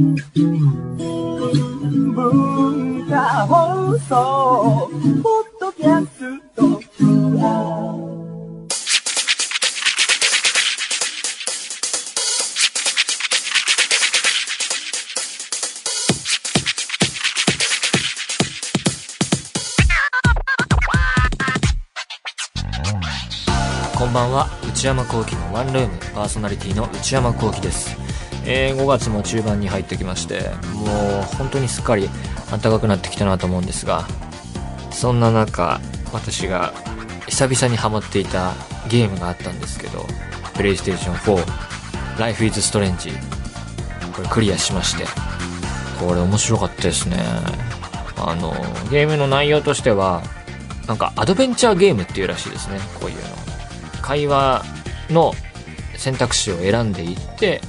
文化放送ポッドキャスト。こんばんは。内山聖輝のワンルーム。パーソナリティの内山聖輝です、えー5月も中盤に入ってきましてもう本当にすっかり暖かくなってきたなと思うんですがそんな中私が久々にハマっていたゲームがあったんですけどプレイステーション4 Life is Strange これクリアしましてこれ面白かったですね。あのゲームの内容としてはなんかアドベンチャーゲームっていうらしいですねこういうの。会話の選択肢を選んでいって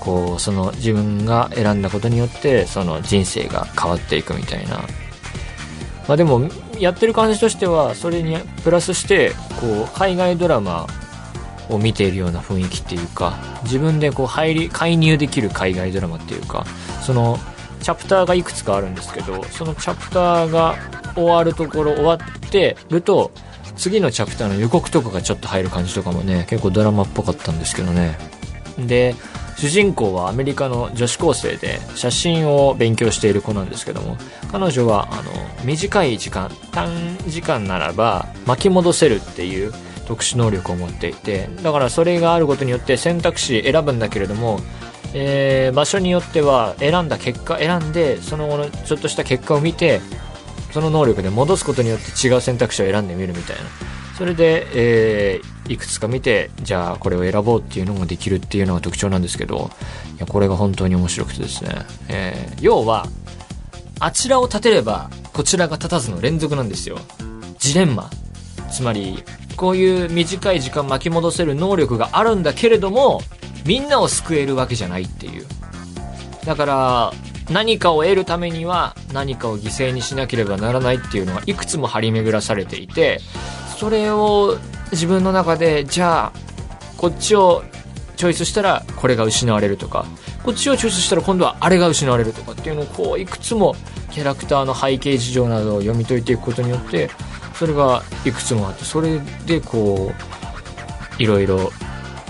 こうその自分が選んだことによってその人生が変わっていくみたいな。まあでもやってる感じとしてはそれにプラスしてこう海外ドラマを見ているような雰囲気っていうか自分でこう入り介入できる海外ドラマっていうかそのチャプターがいくつかあるんですけどそのチャプターが終わるところ終わってると次のチャプターの予告とかがちょっと入る感じとかもね結構ドラマっぽかったんですけどね。で主人公はアメリカの女子高生で写真を勉強している子なんですけども彼女はあの短い時間短時間ならば巻き戻せるっていう特殊能力を持っていてだからそれがあることによって選択肢選ぶんだけれどもえー場所によっては選んだ結果選んでその後のちょっとした結果を見てその能力で戻すことによって違う選択肢を選んでみるみたいな。それで、えーいくつか見てじゃあこれを選ぼうっていうのもできるっていうのが特徴なんですけどいやこれが本当に面白くてですね、えー要はあちらを立てればこちらが立たずの連続なんですよ。ジレンマ。つまりこういう短い時間巻き戻せる能力があるんだけれどもみんなを救えるわけじゃないっていう。だから何かを得るためには何かを犠牲にしなければならないっていうのがいくつも張り巡らされていてそれを自分の中でじゃあこっちをチョイスしたらこれが失われるとかこっちをチョイスしたら今度はあれが失われるとかっていうのをこういくつもキャラクターの背景事情などを読み解いていくことによってそれがいくつもあってそれでこういろいろ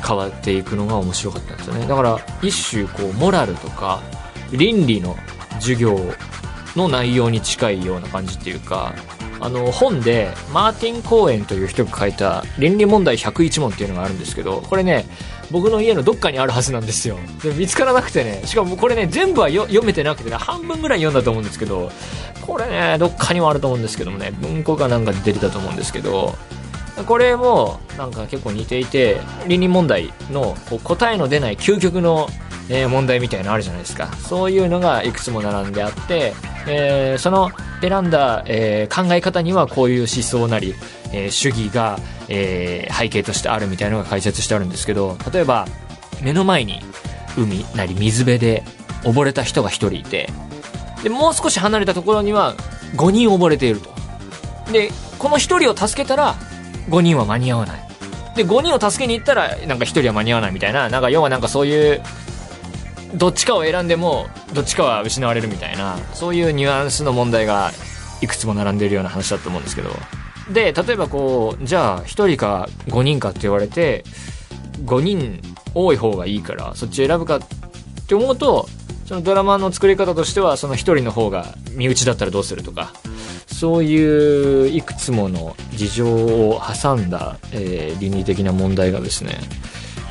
変わっていくのが面白かったんですよね。だから一種こうモラルとか倫理の授業の内容に近いような感じっていうかあの本でマーティン・コーエンという人が書いた倫理問題101問っていうのがあるんですけどこれね僕の家のどっかにあるはずなんですよ。で見つからなくてねしかもこれね全部は読めてなくてね半分ぐらい読んだと思うんですけどこれねどっかにもあると思うんですけどもね文庫かなんかで出てたと思うんですけどこれもなんか結構似ていて倫理問題のこう答えの出ない究極の、え問題みたいなのあるじゃないですか。そういうのがいくつも並んであって、えーその選んだ、えー考え方にはこういう思想なり、えー主義が、えー背景としてあるみたいなのが解説してあるんですけど例えば目の前に海なり水辺で溺れた人が1人いてでもう少し離れたところには5人溺れていると。でこの1人を助けたら5人は間に合わない。で5人を助けに行ったらなんか1人は間に合わないみたいななんか要はなんかそういうどっちかを選んでもどっちかは失われるみたいなそういうニュアンスの問題がいくつも並んでるような話だと思うんですけど。で例えばこうじゃあ1人か5人かって言われて5人多い方がいいからそっち選ぶかって思うとそのドラマの作り方としてはその1人の方が身内だったらどうするとかそういういくつもの事情を挟んだ、えー倫理的な問題がですね、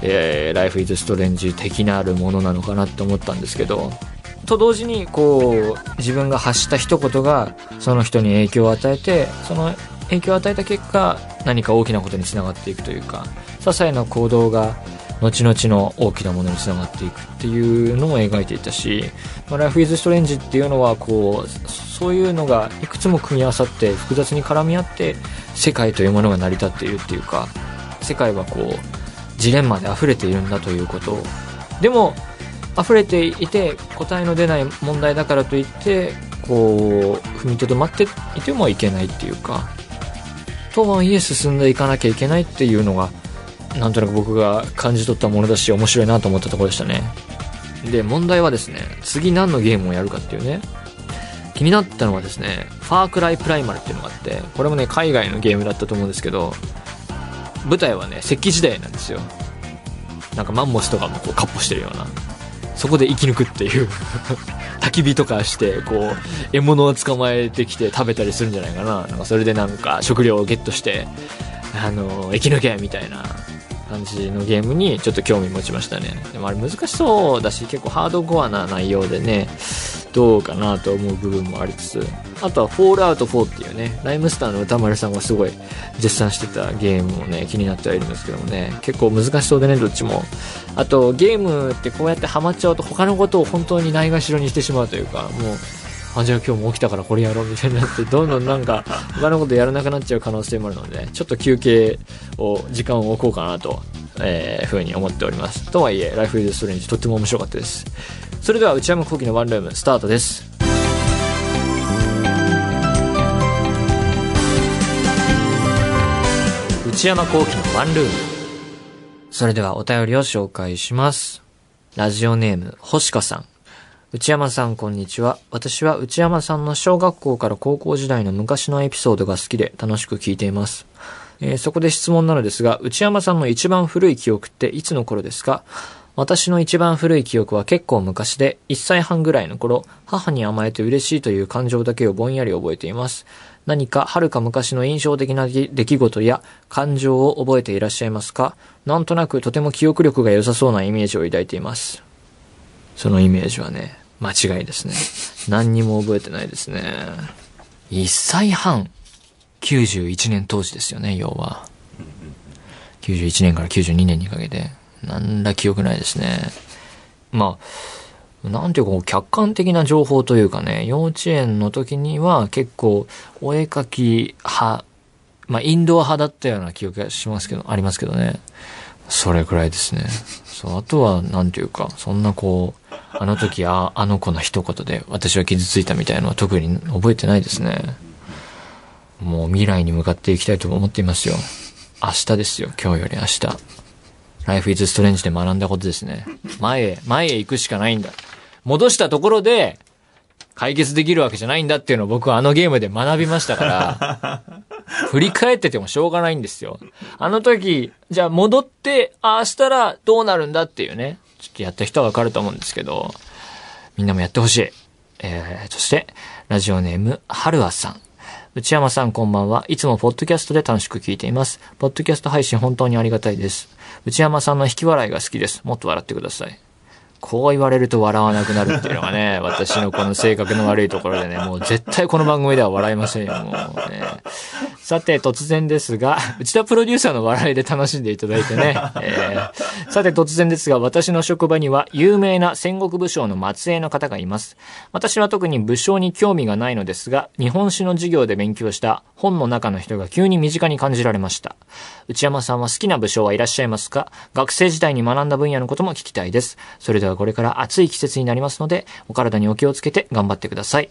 えー、Life is Strange 的なるものなのかなって思ったんですけどと同時にこう自分が発した一言がその人に影響を与えてその影響を与えた結果何か大きなことにつながっていくというか些細な行動が後々の大きなものにつながっていくっていうのも描いていたし「まあ、Life is Strange」っていうのはこうそういうのがいくつも組み合わさって複雑に絡み合って世界というものが成り立っているっていうか世界はこうジレンマで溢れているんだということ。をでも溢れていて答えの出ない問題だからといってこう踏みとどまっていてもいけないっていうかとはいえ進んでいかなきゃいけないっていうのがなんとなく僕が感じ取ったものだし面白いなと思ったところでしたね。で、問題はですね、次何のゲームをやるかっていうね、気になったのはですね、ファークライプライマルっていうのがあって、これもね、海外のゲームだったと思うんですけど、舞台はね、石器時代なんですよ。なんかマンモスとかもこう、カッポしてるような。そこで生き抜くっていう 焚き火とかして、こう、獲物を捕まえてきて食べたりするんじゃないかな。なんかそれでなんか食料をゲットして、あの、生き抜けみたいな感じのゲームにちょっと興味持ちましたね。でもあれ難しそうだし、結構ハードコアな内容でね、どうかなと思う部分もありつつ、あとはフォールアウト4っていうね、ライムスターの歌丸さんがすごい絶賛してたゲームもね、気になってはいるんですけどもね、結構難しそうでね、どっちも。あと、ゲームってこうやってハマっちゃうと他のことを本当にないがしろにしてしまうというか、もう、あ、じゃあ今日も起きたからこれやろうみたいになって、どんどんなんか他のことやらなくなっちゃう可能性もあるので、ちょっと休憩を、時間を置こうかなと、えー、ふうに思っております。とはいえ、ライフイズストレンジとっても面白かったです。それでは内山聖輝のワンルームスタートです。内山聖輝のワンルーム。それではお便りを紹介します。ラジオネーム星香さん。内山さん、こんにちは。私は内山さんの小学校から高校時代の昔のエピソードが好きで楽しく聞いています。えー、そこで質問なのですが、内山さんの一番古い記憶っていつの頃ですか？私の一番古い記憶は結構昔で、1歳半ぐらいの頃、母に甘えて嬉しいという感情だけをぼんやり覚えています。何か遥か昔の印象的な出来事や感情を覚えていらっしゃいますか？なんとなくとても記憶力が良さそうなイメージを抱いています。そのイメージはね、間違いですね。何にも覚えてないですね。1歳半。91年当時ですよね、要は。91年から92年にかけて。なんら記憶ないですね。まあ、なんていうか、客観的な情報というかね、幼稚園の時には結構、お絵描き派、まあ、インドア派だったような記憶がしますけど、ありますけどね。それくらいですね。そう、あとは、なんていうか、そんなこう、あの時、あ、あの子の一言で私は傷ついたみたいなのは特に覚えてないですね。もう未来に向かっていきたいと思っていますよ。明日ですよ、今日より明日。Life is Strange で学んだことですね。前へ、前へ行くしかないんだ。戻したところで、解決できるわけじゃないんだっていうのを僕はあのゲームで学びましたから、振り返っててもしょうがないんですよ。あの時、じゃあ戻って、ああしたらどうなるんだっていうね。ちょっとやった人はわかると思うんですけど、みんなもやってほしい。えー、そして、ラジオネーム、はるあさん。内山さんこんばんは。いつもポッドキャストで楽しく聞いています。ポッドキャスト配信本当にありがたいです。内山さんの引き笑いが好きです。もっと笑ってください。こう言われると笑わなくなるっていうのがね、私のこの性格の悪いところでね、もう絶対この番組では笑いませんよ、もうね。さて、突然ですが、内田プロデューサーの笑いで楽しんでいただいてね。えー、さて、突然ですが、私の職場には有名な戦国武将の末裔の方がいます。私は特に武将に興味がないのですが、日本史の授業で勉強した本の中の人が急に身近に感じられました。内山さんは好きな武将はいらっしゃいますか？学生時代に学んだ分野のことも聞きたいです。それではこれから暑い季節になりますので、お体にお気をつけて頑張ってください。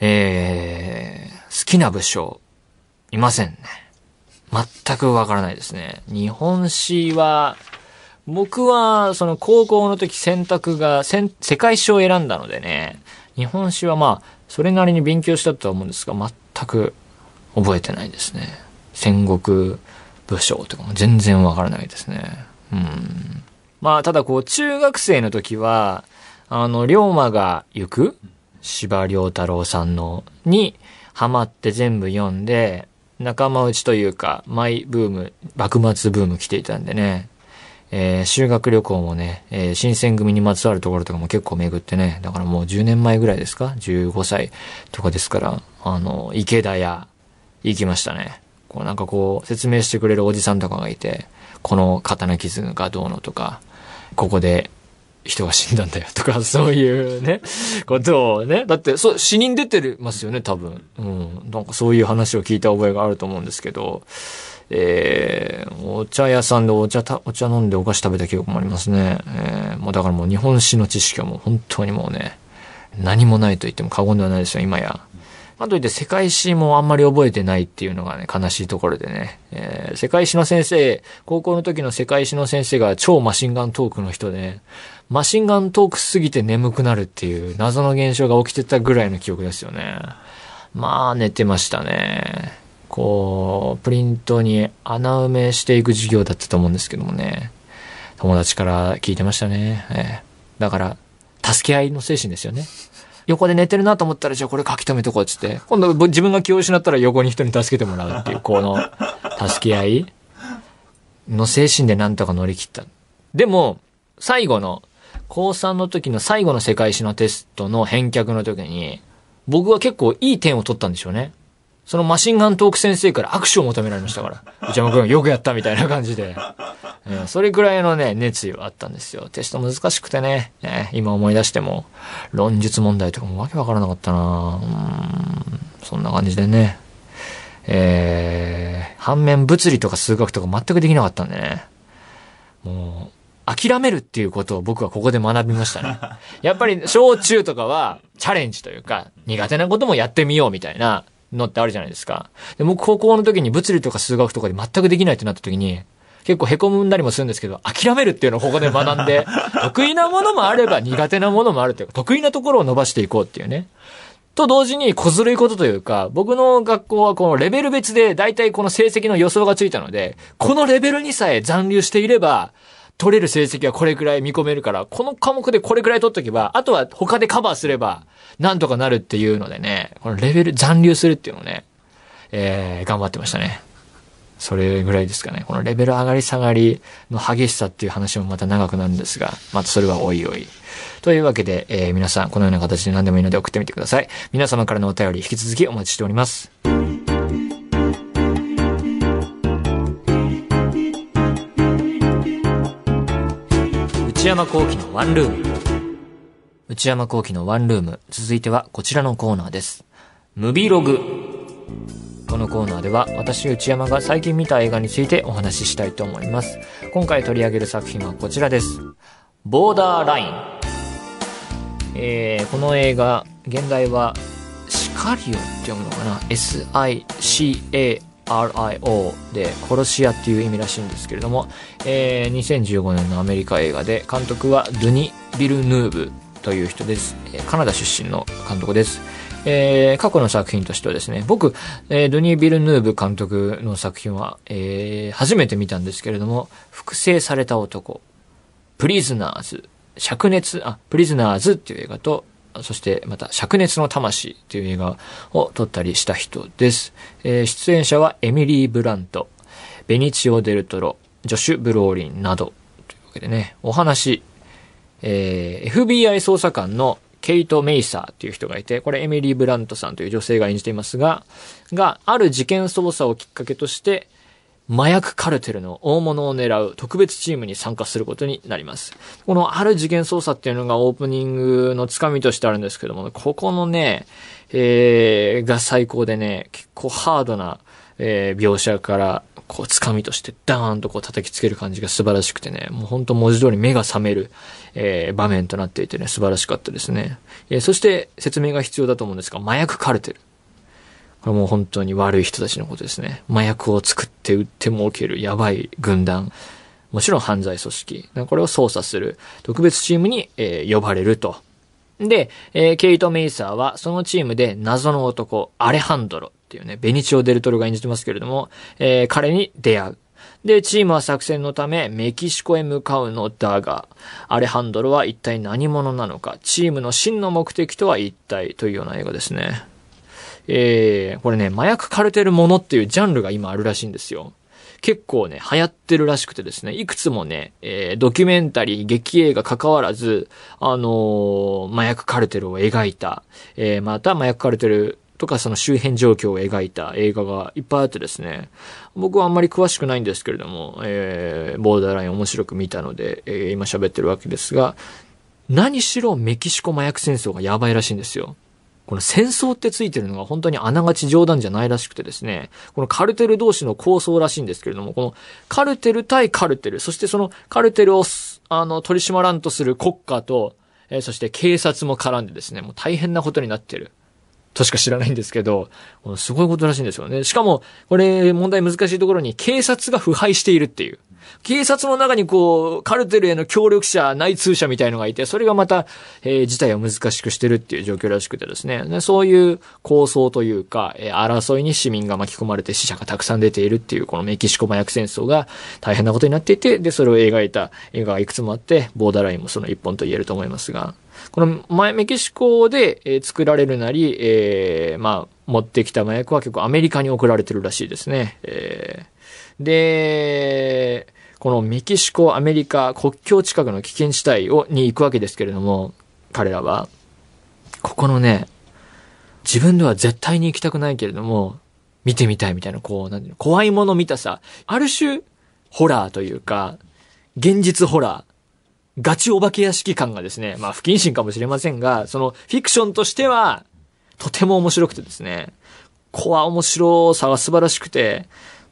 えー、好きな武将。いませんね。全くわからないですね。日本史は、僕は、その高校の時選択が、世界史を選んだのでね、日本史はまあ、それなりに勉強したとは思うんですが、全く覚えてないですね。戦国武将とかも全然わからないですね。うん。まあ、ただこう、中学生の時は、あの、龍馬が行く司馬太郎さんの、に、ハマって全部読んで、仲間内というか、マイブーム、幕末ブーム来ていたんでね、えー、修学旅行もね、えー、新選組にまつわるところとかも結構巡ってね、だからもう10年前ぐらいですか ?15 歳とかですから、あの、池田屋、行きましたね。こうなんかこう、説明してくれるおじさんとかがいて、この刀傷がどうのとか、ここで人が死んだんだよとか、そういうね、ことをね。だって、そう、死人出てますよね、多分。うん。なんかそういう話を聞いた覚えがあると思うんですけど、えー、お茶屋さんでお茶た、お茶飲んでお菓子食べた記憶もありますね。えー、もうだからもう日本史の知識はもう本当にもうね、何もないと言っても過言ではないですよ、今や。あといって世界史もあんまり覚えてないっていうのがね、悲しいところでね。えー、世界史の先生、高校の時の世界史の先生が超マシンガントークの人で、マシンガントークすぎて眠くなるっていう謎の現象が起きてたぐらいの記憶ですよね。まあ、寝てましたね。こう、プリントに穴埋めしていく授業だったと思うんですけどもね。友達から聞いてましたね。えー、だから、助け合いの精神ですよね。横で寝てるなと思ったら、じゃあこれ書き留めとこうっつって、今度自分が気を失ったら横に人に助けてもらうっていう、この、助け合いの精神でなんとか乗り切った。でも、最後の、高3の時の最後の世界史のテストの返却の時に、僕は結構いい点を取ったんでしょうね。そのマシンガントーク先生から握手を求められましたから。内山君よくやったみたいな感じで。それぐらいのね、熱意はあったんですよ。テスト難しくてね、えー、今思い出しても、論述問題とかもわけわからなかったなうん、そんな感じでね。えー、反面物理とか数学とか全くできなかったんでね。もう、諦めるっていうことを僕はここで学びましたね。やっぱり小中とかはチャレンジというか、苦手なこともやってみようみたいなのってあるじゃないですか。で、僕高校の時に物理とか数学とかで全くできないってなった時に、結構凹んだりもするんですけど、諦めるっていうのをここで学んで、得意なものもあれば苦手なものもあるというか、得意なところを伸ばしていこうっていうね。と同時に小ずるいことというか、僕の学校はこのレベル別で大体この成績の予想がついたので、このレベルにさえ残留していれば、取れる成績はこれくらい見込めるから、この科目でこれくらい取っとけば、あとは他でカバーすれば、なんとかなるっていうのでね、このレベル残留するっていうのをね、えー、頑張ってましたね。それぐらいですかね。このレベル上がり下がりの激しさっていう話もまた長くなるんですが、またそれはおいおい。というわけで、えー、皆さんこのような形で何でもいいので送ってみてください。皆様からのお便り引き続きお待ちしております。内山幸喜のワンルーム。内山幸喜のワンルーム。続いてはこちらのコーナーです。ムビログ。このコーナーでは私内山が最近見た映画についてお話ししたいと思います。今回取り上げる作品はこちらです。ボーダーライン。えー、この映画、現代はシカリオって読むのかな ?S-I-C-A-R-I-O RIO で殺し屋っていう意味らしいんですけれども、えー、2015年のアメリカ映画で監督はドゥニ・ビルヌーブという人です。カナダ出身の監督です。えー、過去の作品としてはですね、僕、えー、ドニー・ビルヌーブ監督の作品は、えー、初めて見たんですけれども、複製された男、プリズナーズ、灼熱、あ、プリズナーズっていう映画と、そしてまた、灼熱の魂っていう映画を撮ったりした人です。えー、出演者はエミリー・ブラント、ベニチオ・デルトロ、ジョシュ・ブローリンなど、というわけでね、お話、えー、FBI 捜査官のケイト・メイサーっていう人がいて、これエミリー・ブラントさんという女性が演じていますが、が、ある事件捜査をきっかけとして、麻薬カルテルの大物を狙う特別チームに参加することになります。このある事件捜査っていうのがオープニングのつかみとしてあるんですけども、ここのね、えー、が最高でね、結構ハードな、えー、描写からこう、掴みとしてダーンとこう叩きつける感じが素晴らしくてね、もうほんと文字通り目が覚める、えー、場面となっていてね、素晴らしかったですね。えー、そして説明が必要だと思うんですが、麻薬カルテル。これもう本当に悪い人たちのことですね。麻薬を作って売って儲けるやばい軍団。もちろん犯罪組織。これを捜査する特別チームに、えー、呼ばれると。で、えー、ケイト・メイサーはそのチームで謎の男、アレハンドロ。っていうね、ベニチオ・デルトロが演じてますけれども、えー、彼に出会う。で、チームは作戦のためメキシコへ向かうのだが、アレハンドロは一体何者なのか、チームの真の目的とは一体というような映画ですね。えー、これね、麻薬カルテルものっていうジャンルが今あるらしいんですよ。結構ね、流行ってるらしくてですね、いくつもね、えー、ドキュメンタリー、劇映画関わらず、あのー、麻薬カルテルを描いた、えー、また麻薬カルテルとかその周辺状況を描いた映画がいっぱいあってですね、僕はあんまり詳しくないんですけれども、えー、ボーダーライン面白く見たので、えー、今喋ってるわけですが、何しろメキシコ麻薬戦争がやばいらしいんですよ。この戦争ってついてるのが本当にあながち冗談じゃないらしくてですね、このカルテル同士の構想らしいんですけれども、このカルテル対カルテル、そしてそのカルテルを、あの、取り締まらんとする国家と、えー、そして警察も絡んでですね、もう大変なことになってる。としか知らないんですけど、すごいことらしいんですよね。しかも、これ問題難しいところに警察が腐敗しているっていう。警察の中にこう、カルテルへの協力者、内通者みたいのがいて、それがまた、えー、事態を難しくしてるっていう状況らしくてですね。でそういう構想というか、えー、争いに市民が巻き込まれて死者がたくさん出ているっていう、このメキシコ麻薬戦争が大変なことになっていて、で、それを描いた映画がいくつもあって、ボーダーラインもその一本と言えると思いますが、この前メキシコで、え作られるなり、えー、まあ、持ってきた麻薬は結構アメリカに送られてるらしいですね。えー、で、このメキシコ、アメリカ、国境近くの危険地帯を、に行くわけですけれども、彼らは、ここのね、自分では絶対に行きたくないけれども、見てみたいみたいな、こう、なんていうの、怖いもの見たさ、ある種、ホラーというか、現実ホラー、ガチお化け屋敷感がですね、まあ不謹慎かもしれませんが、そのフィクションとしては、とても面白くてですね、怖面白さが素晴らしくて、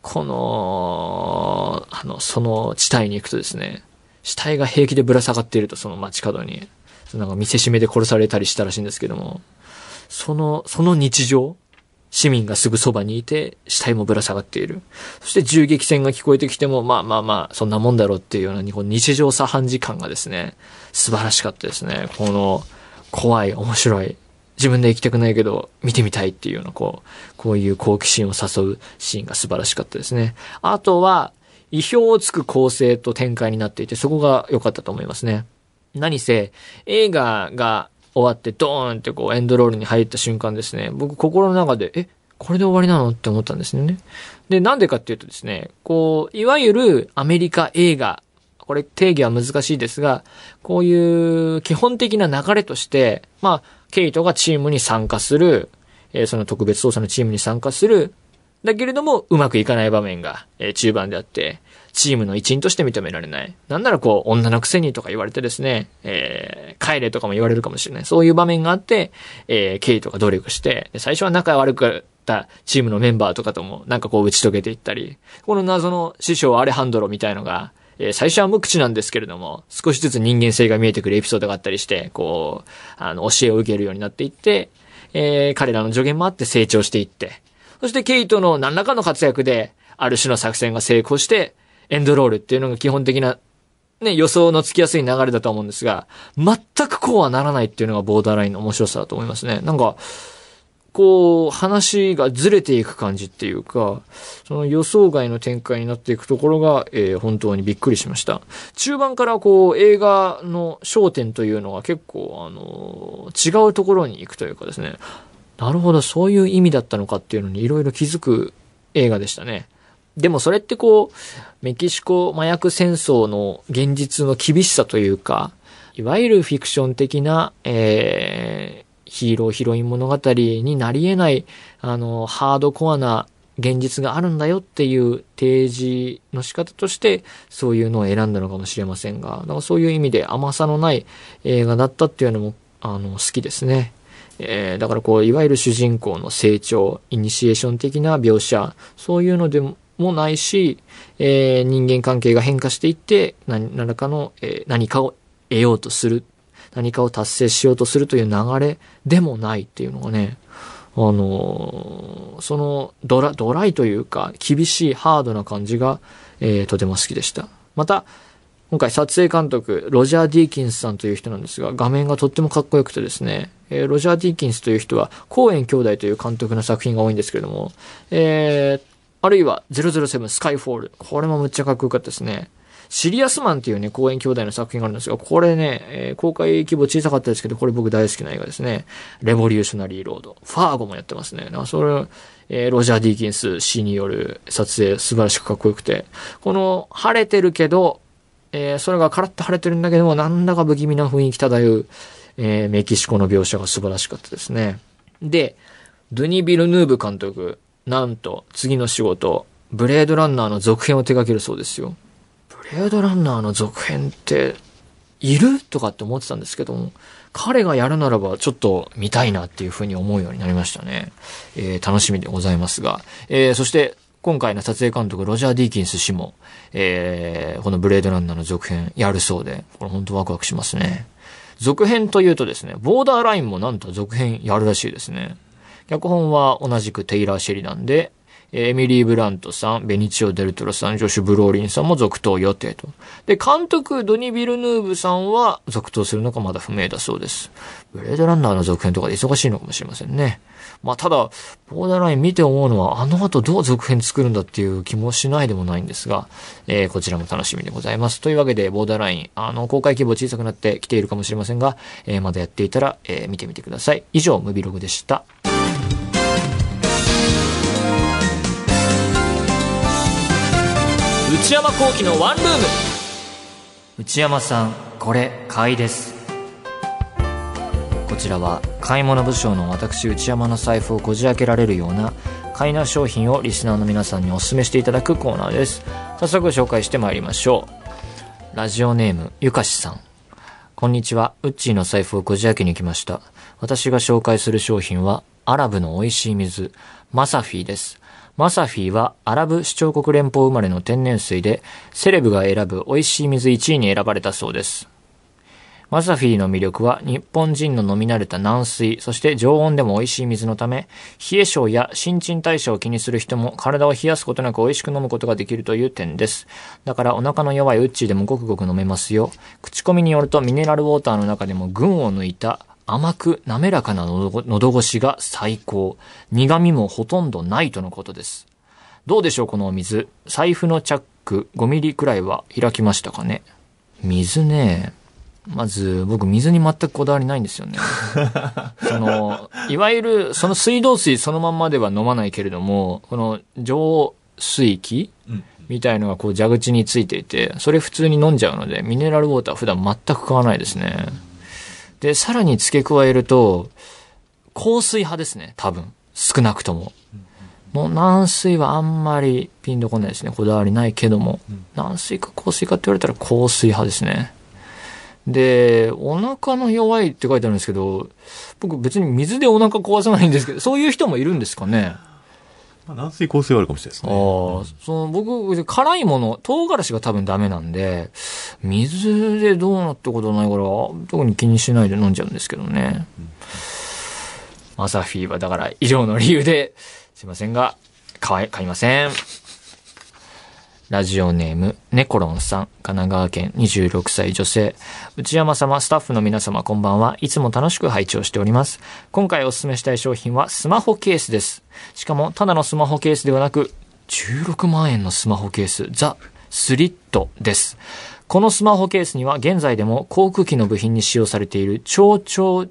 この、あの、その地帯に行くとですね、死体が平気でぶら下がっていると、その街角に。なんか見せしめで殺されたりしたらしいんですけども、その、その日常市民がすぐそばにいて、死体もぶら下がっている。そして銃撃戦が聞こえてきても、まあまあまあ、そんなもんだろうっていうような日本日常茶飯時間がですね、素晴らしかったですね。この、怖い、面白い、自分で行きたくないけど、見てみたいっていうような、こう、こういう好奇心を誘うシーンが素晴らしかったですね。あとは、意表をつく構成と展開になっていて、そこが良かったと思いますね。何せ、映画が終わってドーンってこうエンドロールに入った瞬間ですね、僕心の中で、え、これで終わりなのって思ったんですね。で、なんでかっていうとですね、こう、いわゆるアメリカ映画、これ定義は難しいですが、こういう基本的な流れとして、まあ、ケイトがチームに参加する、え、その特別捜査のチームに参加する、だけれども、うまくいかない場面が、え、中盤であって、チームの一員として認められない。なんならこう、女のくせにとか言われてですね、えー、帰れとかも言われるかもしれない。そういう場面があって、えー、ケイトが努力して、最初は仲悪かったチームのメンバーとかとも、なんかこう打ち解けていったり、この謎の師匠アレハンドロみたいのが、えー、最初は無口なんですけれども、少しずつ人間性が見えてくるエピソードがあったりして、こう、あの、教えを受けるようになっていって、えー、彼らの助言もあって成長していって、そしてケイトの何らかの活躍で、ある種の作戦が成功して、エンドロールっていうのが基本的な、ね、予想のつきやすい流れだと思うんですが、全くこうはならないっていうのがボーダーラインの面白さだと思いますね。なんか、こう、話がずれていく感じっていうか、その予想外の展開になっていくところが、えー、本当にびっくりしました。中盤からこう、映画の焦点というのが結構、あのー、違うところに行くというかですね、なるほど、そういう意味だったのかっていうのにいろいろ気づく映画でしたね。でもそれってこう、メキシコ麻薬戦争の現実の厳しさというか、いわゆるフィクション的な、え、ヒーロー、ヒロイン物語になり得ない、あの、ハードコアな現実があるんだよっていう提示の仕方として、そういうのを選んだのかもしれませんが、だからそういう意味で甘さのない映画だったっていうのも、あの、好きですね。えー、だからこう、いわゆる主人公の成長、イニシエーション的な描写、そういうのでも、もないし、えー、人間関係が変化していって、何らかの、えー、何かを得ようとする、何かを達成しようとするという流れでもないっていうのがね、あの、そのドラ、ドライというか、厳しいハードな感じが、えー、とても好きでした。また、今回撮影監督、ロジャー・ディーキンスさんという人なんですが、画面がとってもかっこよくてですね、えー、ロジャー・ディーキンスという人は、コーエン兄弟という監督の作品が多いんですけれども、えー、あるいは007スカイフォール。これもむっちゃかっこよかったですね。シリアスマンっていうね、公演兄弟の作品があるんですが、これね、えー、公開規模小さかったですけど、これ僕大好きな映画ですね。レボリューショナリーロード。ファーゴもやってますね。それ、えー、ロジャー・ディーキンス氏による撮影素晴らしくかっこよくて、この晴れてるけど、えー、それがカラッと晴れてるんだけども、なんだか不気味な雰囲気漂う、えー、メキシコの描写が素晴らしかったですね。で、ドゥニ・ビルヌーブ監督、なんと、次の仕事、ブレードランナーの続編を手掛けるそうですよ。ブレードランナーの続編って、いる？とかって思ってたんですけども、彼がやるならばちょっと見たいなっていうふうに思うようになりましたね。えー、楽しみでございますが。えー、そして、今回の撮影監督、ロジャー・ディーキンス氏も、えー、このブレードランナーの続編やるそうで、これ本当ワクワクしますね。続編というとですね、ボーダーラインもなんと続編やるらしいですね。脚本は同じくテイラー・シェリダンで、エミリー・ブラントさん、ベニチオ・デルトロさん、ジョシュ・ブローリンさんも続投予定と。で、監督、ドニ・ビルヌーブさんは続投するのかまだ不明だそうです。ブレードランナーの続編とかで忙しいのかもしれませんね。まあ、ただ、ボーダーライン見て思うのは、あの後どう続編作るんだっていう気もしないでもないんですが、えー、こちらも楽しみでございます。というわけで、ボーダーライン、あの、公開規模小さくなってきているかもしれませんが、えー、まだやっていたら、えー、見てみてください。以上、ムビログでした。内山幸喜のワンルーム。内山さんこれ買いです。こちらは買い物部署の私内山の財布をこじ開けられるような買いな商品をリスナーの皆さんにお勧めしていただくコーナーです。早速紹介してまいりましょう。ラジオネームゆかしさん。こんにちは。ウッチーの財布をこじ開けに来ました。私が紹介する商品はアラブの美味しい水マサフィーです。マサフィーはアラブ首長国連邦生まれの天然水で、セレブが選ぶ美味しい水1位に選ばれたそうです。マサフィーの魅力は日本人の飲み慣れた軟水、そして常温でも美味しい水のため、冷え性や新陳代謝を気にする人も体を冷やすことなく美味しく飲むことができるという点です。だからお腹の弱いウッチーでもごくごく飲めますよ。口コミによるとミネラルウォーターの中でも群を抜いた甘く滑らかな喉越しが最高。苦味もほとんどないとのことです。どうでしょうこのお水。財布のチャック5ミリくらいは開きましたかね水ね。まず、僕、水に全くこだわりないんですよね。その、いわゆる、その水道水そのまんまでは飲まないけれども、この浄水器、みたいのがこう蛇口についていて、それ普通に飲んじゃうので、ミネラルウォーター普段全く買わないですね。で、さらに付け加えると、香水派ですね、多分。少なくとも。もう軟水はあんまりピンとこないですね。こだわりないけども。軟水か香水かって言われたら香水派ですね。で、お腹の弱いって書いてあるんですけど、僕別に水でお腹壊さないんですけど、そういう人もいるんですかねまあ、軟水香水はあるかもしれないですね。ああ、その僕、辛いもの、唐辛子が多分ダメなんで、水でどうなってことないから、特に気にしないで飲んじゃうんですけどね。うん、マサフィーはだから以上の理由で、すいませんが、買い、買いません。ラジオネーム、ネコロンさん、神奈川県26歳女性。内山様、スタッフの皆様、こんばんは。いつも楽しく拝聴しております。今回お勧めしたい商品はスマホケースです。しかも、ただのスマホケースではなく、16万円のスマホケース、ザ・スリットです。このスマホケースには現在でも航空機の部品に使用されている超超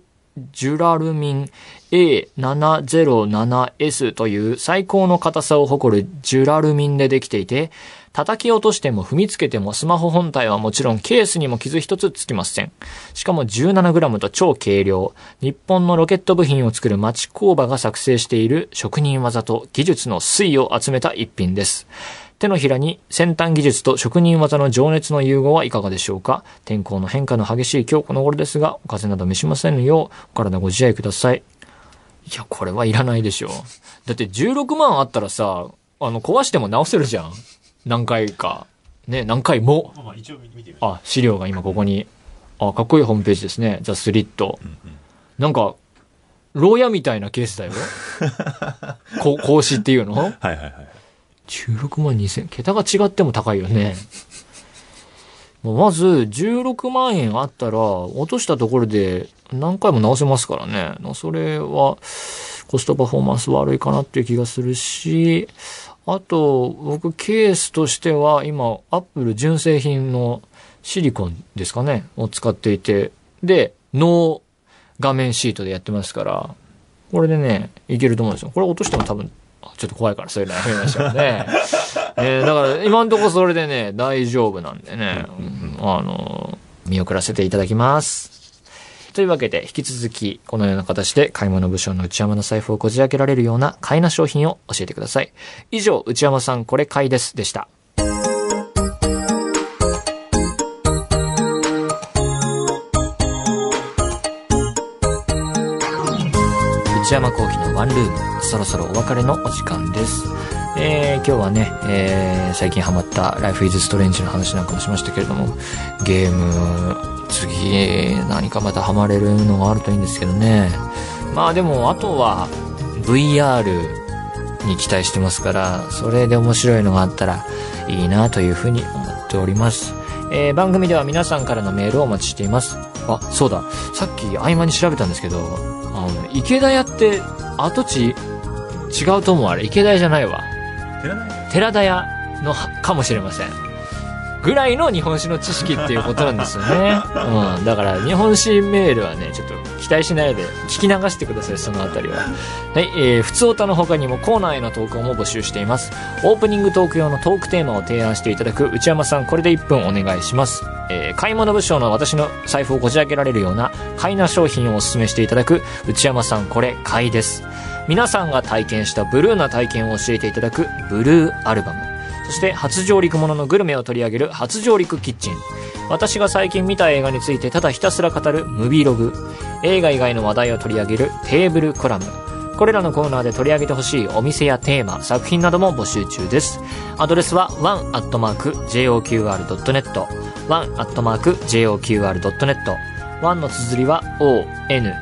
ジュラルミン A707S という最高の硬さを誇るジュラルミンでできていて、叩き落としても踏みつけてもスマホ本体はもちろんケースにも傷一つつきません。しかも 17g と超軽量。日本のロケット部品を作る町工場が作成している職人技と技術の推を集めた一品です。手のひらに先端技術と職人技の情熱の融合はいかがでしょうか？天候の変化の激しい今日この頃ですが、お風邪など召しませんよう、お体ご自愛ください。いや、これはいらないでしょう。だって16万あったらさ、あの、壊しても直せるじゃん。何回か、ね、何回も。まあ、一応見てあ、資料が今ここに。あ、かっこいいホームページですね。ザ・スリット。うんうん、なんか、牢屋みたいなケースだよ。こ格子っていうの？はいはいはい。16万2000、桁が違っても高いよね。まず、16万円あったら、落としたところで何回も直せますからね。それは、コストパフォーマンス悪いかなっていう気がするし、あと、僕、ケースとしては、今、アップル純正品のシリコンですかね、を使っていて、で、ノー画面シートでやってますから、これでね、いけると思うんですよ。これ落としても多分、ちょっと怖いから、そういうのやめましょうね。えー、だから、今んとこそれでね、大丈夫なんでね、うん、あの、見送らせていただきます。というわけで、引き続き、このような形で買い物部署の内山の財布をこじ開けられるような買いな商品を教えてください。以上、内山さんこれ買いです。でした。内山幸喜のワンルーム、そろそろお別れのお時間です。えー、今日はね、えー、最近ハマった Life is Strange の話なんかもしましたけれども、ゲーム、次、何かまたハマれるのがあるといいんですけどね。まあでも、あとは、VR に期待してますから、それで面白いのがあったらいいなというふうに思っております。えー番組では皆さんからのメールをお待ちしています。あ、そうだ。さっき合間に調べたんですけど、あの、池田屋って跡地違うと思うあれ。池田屋じゃないわ。寺田屋のはかもしれません。ぐらいの日本史の知識っていうことなんですよね。うん。だから日本史メールはね、ちょっと期待しないで聞き流してください、そのあたりは。はい、えー、普通歌の他にもコーナーへの投稿も募集しています。オープニングトーク用のトークテーマを提案していただく内山さん、これで1分お願いします。えー、買い物部署の私の財布をこじ開けられるような買いな商品をお勧めしていただく内山さん、これ買いです。皆さんが体験したブルーな体験を教えていただくブルーアルバム。そして初上陸もののグルメを取り上げる初上陸キッチン。私が最近見た映画についてただひたすら語るムビーログ。映画以外の話題を取り上げるテーブルコラム。これらのコーナーで取り上げてほしいお店やテーマ、作品なども募集中です。アドレスは one.joqr.net one.joqr.net one の綴りは one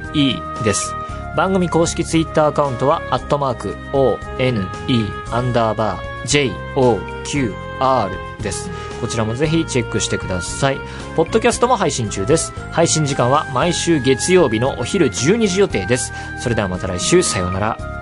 です。番組公式ツイッターアカウントは、アットマーク、one, アンダーバー、joqr です。こちらもぜひチェックしてください。ポッドキャストも配信中です。配信時間は毎週月曜日のお昼12時予定です。それではまた来週、さようなら。